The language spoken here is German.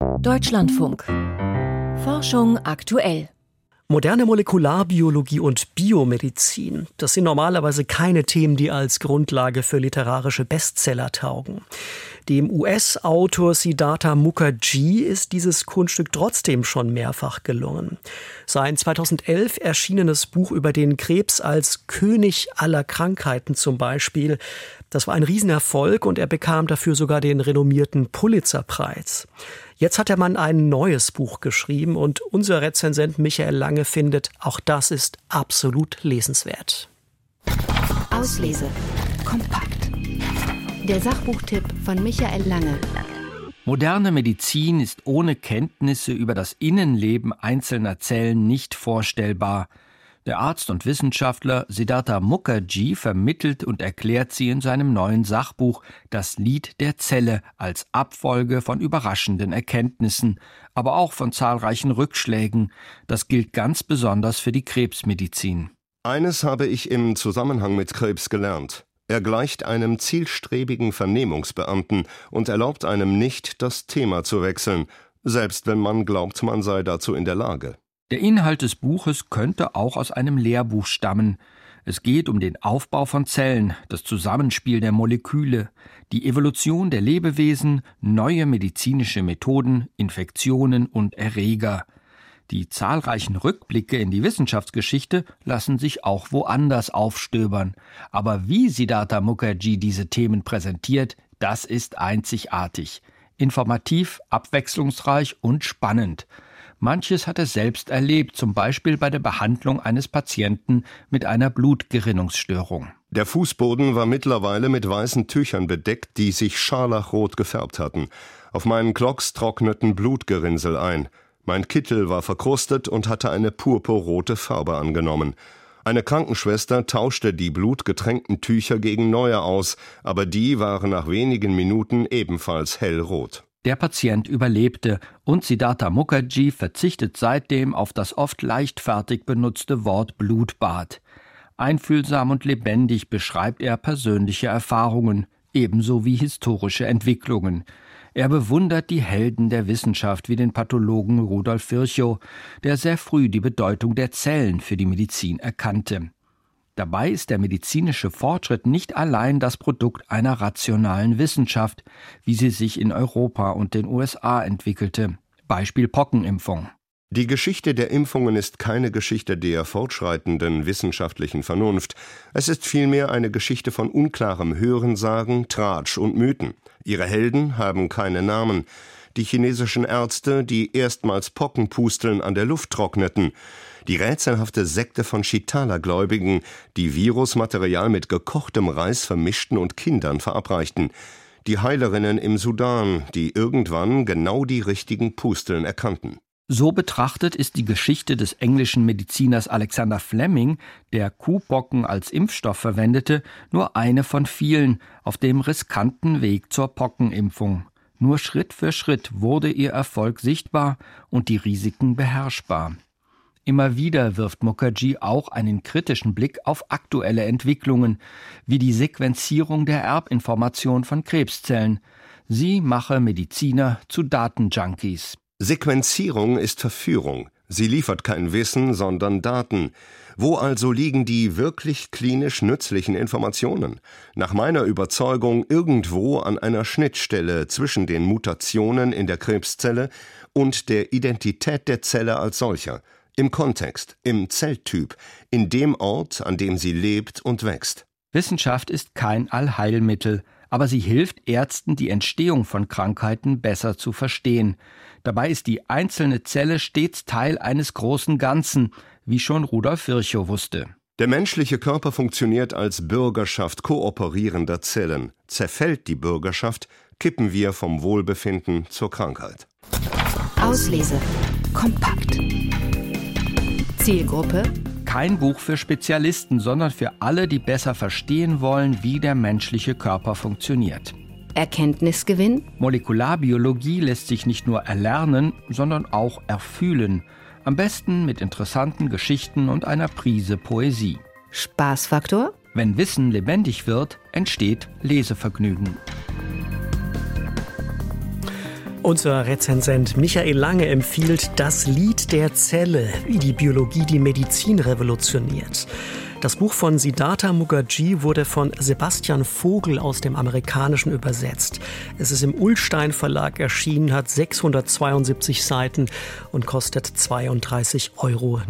Deutschlandfunk. Forschung aktuell. Moderne Molekularbiologie und Biomedizin, das sind normalerweise keine Themen, die als Grundlage für literarische Bestseller taugen. Dem US-Autor Siddhartha Mukherjee ist dieses Kunststück trotzdem schon mehrfach gelungen. Sein 2011 erschienenes Buch über den Krebs als König aller Krankheiten zum Beispiel, das war ein Riesenerfolg und er bekam dafür sogar den renommierten Pulitzerpreis. Jetzt hat der Mann ein neues Buch geschrieben und unser Rezensent Michael Lange findet, auch das ist absolut lesenswert. Auslese. Kompakt. Der Sachbuchtipp von Michael Lange. Moderne Medizin ist ohne Kenntnisse über das Innenleben einzelner Zellen nicht vorstellbar. Der Arzt und Wissenschaftler Siddhartha Mukherjee vermittelt und erklärt sie in seinem neuen Sachbuch Das Lied der Zelle als Abfolge von überraschenden Erkenntnissen, aber auch von zahlreichen Rückschlägen. Das gilt ganz besonders für die Krebsmedizin. Eines habe ich im Zusammenhang mit Krebs gelernt. Er gleicht einem zielstrebigen Vernehmungsbeamten und erlaubt einem nicht, das Thema zu wechseln, selbst wenn man glaubt, man sei dazu in der Lage. Der Inhalt des Buches könnte auch aus einem Lehrbuch stammen. Es geht um den Aufbau von Zellen, das Zusammenspiel der Moleküle, die Evolution der Lebewesen, neue medizinische Methoden, Infektionen und Erreger. Die zahlreichen Rückblicke in die Wissenschaftsgeschichte lassen sich auch woanders aufstöbern. Aber wie Siddhartha Mukherjee diese Themen präsentiert, das ist einzigartig. Informativ, abwechslungsreich und spannend. Manches hat er selbst erlebt, zum Beispiel bei der Behandlung eines Patienten mit einer Blutgerinnungsstörung. Der Fußboden war mittlerweile mit weißen Tüchern bedeckt, die sich scharlachrot gefärbt hatten. Auf meinen Klocks trockneten Blutgerinnsel ein. Mein Kittel war verkrustet und hatte eine purpurrote Farbe angenommen. Eine Krankenschwester tauschte die blutgetränkten Tücher gegen neue aus, aber die waren nach wenigen Minuten ebenfalls hellrot. Der Patient überlebte und Siddhartha Mukherjee verzichtet seitdem auf das oft leichtfertig benutzte Wort Blutbad. Einfühlsam und lebendig beschreibt er persönliche Erfahrungen, ebenso wie historische Entwicklungen. Er bewundert die Helden der Wissenschaft wie den Pathologen Rudolf Virchow, der sehr früh die Bedeutung der Zellen für die Medizin erkannte. Dabei ist der medizinische Fortschritt nicht allein das Produkt einer rationalen Wissenschaft, wie sie sich in Europa und den USA entwickelte. Beispiel Pockenimpfung. Die Geschichte der Impfungen ist keine Geschichte der fortschreitenden wissenschaftlichen Vernunft. Es ist vielmehr eine Geschichte von unklarem Hörensagen, Tratsch und Mythen. Ihre Helden haben keine Namen. Die chinesischen Ärzte, die erstmals Pockenpusteln an der Luft trockneten die rätselhafte Sekte von Chitala-Gläubigen, die Virusmaterial mit gekochtem Reis vermischten und Kindern verabreichten, die Heilerinnen im Sudan, die irgendwann genau die richtigen Pusteln erkannten. So betrachtet ist die Geschichte des englischen Mediziners Alexander Fleming, der Kuhbocken als Impfstoff verwendete, nur eine von vielen auf dem riskanten Weg zur Pockenimpfung. Nur Schritt für Schritt wurde ihr Erfolg sichtbar und die Risiken beherrschbar. Immer wieder wirft Mukherjee auch einen kritischen Blick auf aktuelle Entwicklungen, wie die Sequenzierung der Erbinformation von Krebszellen. Sie mache Mediziner zu Datenjunkies. Sequenzierung ist Verführung. Sie liefert kein Wissen, sondern Daten. Wo also liegen die wirklich klinisch nützlichen Informationen? Nach meiner Überzeugung irgendwo an einer Schnittstelle zwischen den Mutationen in der Krebszelle und der Identität der Zelle als solcher im Kontext, im Zelltyp, in dem Ort, an dem sie lebt und wächst. Wissenschaft ist kein Allheilmittel, aber sie hilft Ärzten, die Entstehung von Krankheiten besser zu verstehen. Dabei ist die einzelne Zelle stets Teil eines großen Ganzen, wie schon Rudolf Virchow wusste. Der menschliche Körper funktioniert als Bürgerschaft kooperierender Zellen. Zerfällt die Bürgerschaft, kippen wir vom Wohlbefinden zur Krankheit. Auslese. Kompakt. Zielgruppe kein Buch für Spezialisten, sondern für alle, die besser verstehen wollen, wie der menschliche Körper funktioniert. Erkenntnisgewinn? Molekularbiologie lässt sich nicht nur erlernen, sondern auch erfühlen. Am besten mit interessanten Geschichten und einer Prise Poesie. Spaßfaktor? Wenn Wissen lebendig wird, entsteht Lesevergnügen. Unser Rezensent Michael Lange empfiehlt Das Lied der Zelle, wie die Biologie die Medizin revolutioniert. Das Buch von Siddhartha Mukherjee wurde von Sebastian Vogel aus dem Amerikanischen übersetzt. Es ist im Ullstein Verlag erschienen, hat 672 Seiten und kostet 32,99 Euro.